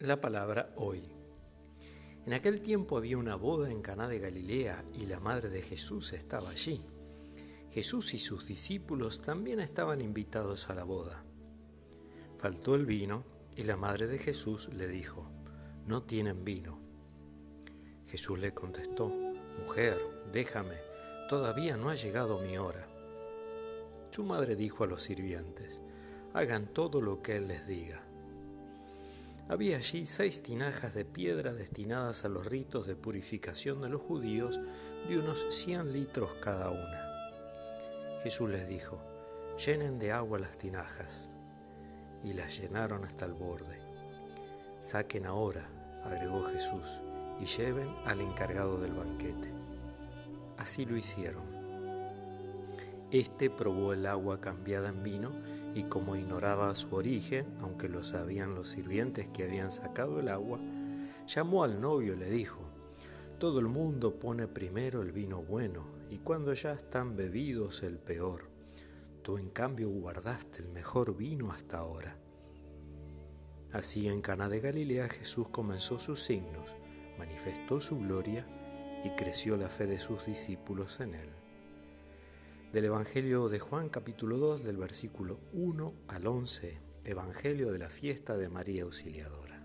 La palabra hoy. En aquel tiempo había una boda en Caná de Galilea y la madre de Jesús estaba allí. Jesús y sus discípulos también estaban invitados a la boda. Faltó el vino y la madre de Jesús le dijo, no tienen vino. Jesús le contestó, mujer, déjame, todavía no ha llegado mi hora. Su madre dijo a los sirvientes, hagan todo lo que él les diga. Había allí seis tinajas de piedra destinadas a los ritos de purificación de los judíos de unos cien litros cada una. Jesús les dijo, llenen de agua las tinajas. Y las llenaron hasta el borde. Saquen ahora, agregó Jesús, y lleven al encargado del banquete. Así lo hicieron. Este probó el agua cambiada en vino y como ignoraba su origen, aunque lo sabían los sirvientes que habían sacado el agua, llamó al novio y le dijo, todo el mundo pone primero el vino bueno y cuando ya están bebidos el peor. Tú en cambio guardaste el mejor vino hasta ahora. Así en Cana de Galilea Jesús comenzó sus signos, manifestó su gloria y creció la fe de sus discípulos en él del Evangelio de Juan capítulo 2 del versículo 1 al 11, Evangelio de la fiesta de María Auxiliadora.